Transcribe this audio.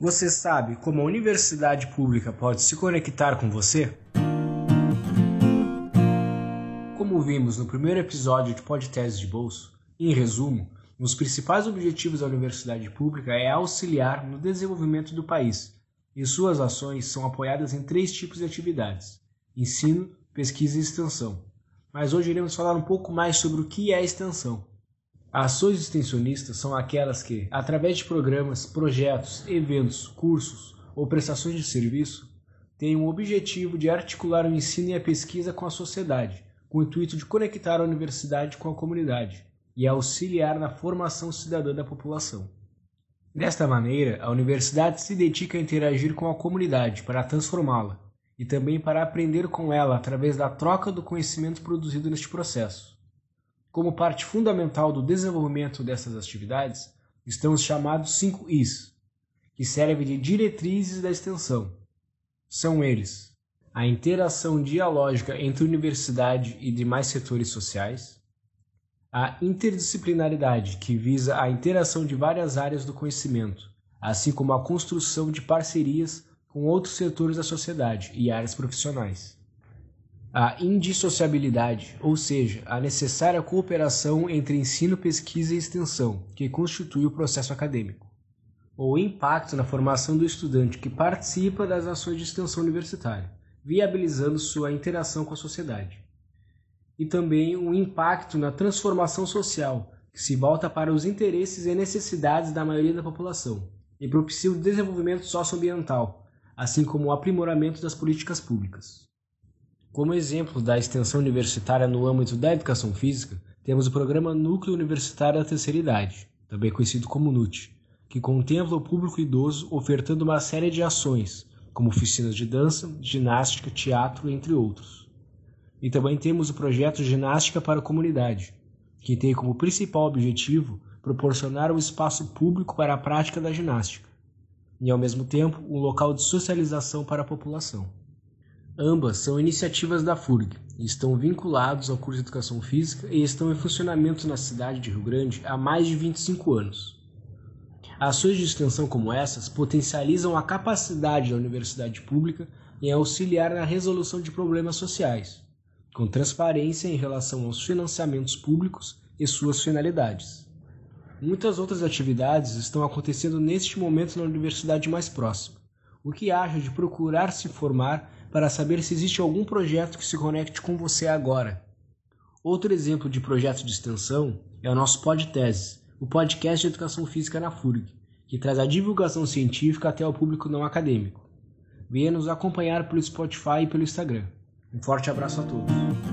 Você sabe como a universidade pública pode se conectar com você? Como vimos no primeiro episódio de Podteses de Bolso, em resumo, um dos principais objetivos da universidade pública é auxiliar no desenvolvimento do país, e suas ações são apoiadas em três tipos de atividades: ensino, pesquisa e extensão. Mas hoje iremos falar um pouco mais sobre o que é extensão. Ações extensionistas são aquelas que, através de programas, projetos, eventos, cursos ou prestações de serviço, têm o objetivo de articular o ensino e a pesquisa com a sociedade, com o intuito de conectar a universidade com a comunidade e auxiliar na formação cidadã da população. Desta maneira, a universidade se dedica a interagir com a comunidade para transformá-la e também para aprender com ela através da troca do conhecimento produzido neste processo. Como parte fundamental do desenvolvimento dessas atividades estão os chamados 5 Is, que servem de diretrizes da extensão. São eles: a interação dialógica entre universidade e demais setores sociais, a interdisciplinaridade, que visa a interação de várias áreas do conhecimento, assim como a construção de parcerias com outros setores da sociedade e áreas profissionais a indissociabilidade, ou seja, a necessária cooperação entre ensino, pesquisa e extensão, que constitui o processo acadêmico, ou impacto na formação do estudante que participa das ações de extensão universitária, viabilizando sua interação com a sociedade. E também o impacto na transformação social, que se volta para os interesses e necessidades da maioria da população, e propicia o desenvolvimento socioambiental, assim como o aprimoramento das políticas públicas. Como exemplo da extensão universitária no âmbito da educação física, temos o programa Núcleo Universitário da Terceira Idade, também conhecido como NUT, que contempla o público idoso ofertando uma série de ações, como oficinas de dança, ginástica, teatro, entre outros. E também temos o projeto Ginástica para a Comunidade, que tem como principal objetivo proporcionar um espaço público para a prática da ginástica, e ao mesmo tempo um local de socialização para a população. Ambas são iniciativas da FURG estão vinculados ao curso de Educação Física e estão em funcionamento na cidade de Rio Grande há mais de 25 anos. Ações de extensão como essas potencializam a capacidade da universidade pública em auxiliar na resolução de problemas sociais, com transparência em relação aos financiamentos públicos e suas finalidades. Muitas outras atividades estão acontecendo neste momento na universidade mais próxima. O que acha de procurar se formar para saber se existe algum projeto que se conecte com você agora. Outro exemplo de projeto de extensão é o nosso PodTese, o podcast de educação física na FURG, que traz a divulgação científica até o público não acadêmico. Venha nos acompanhar pelo Spotify e pelo Instagram. Um forte abraço a todos.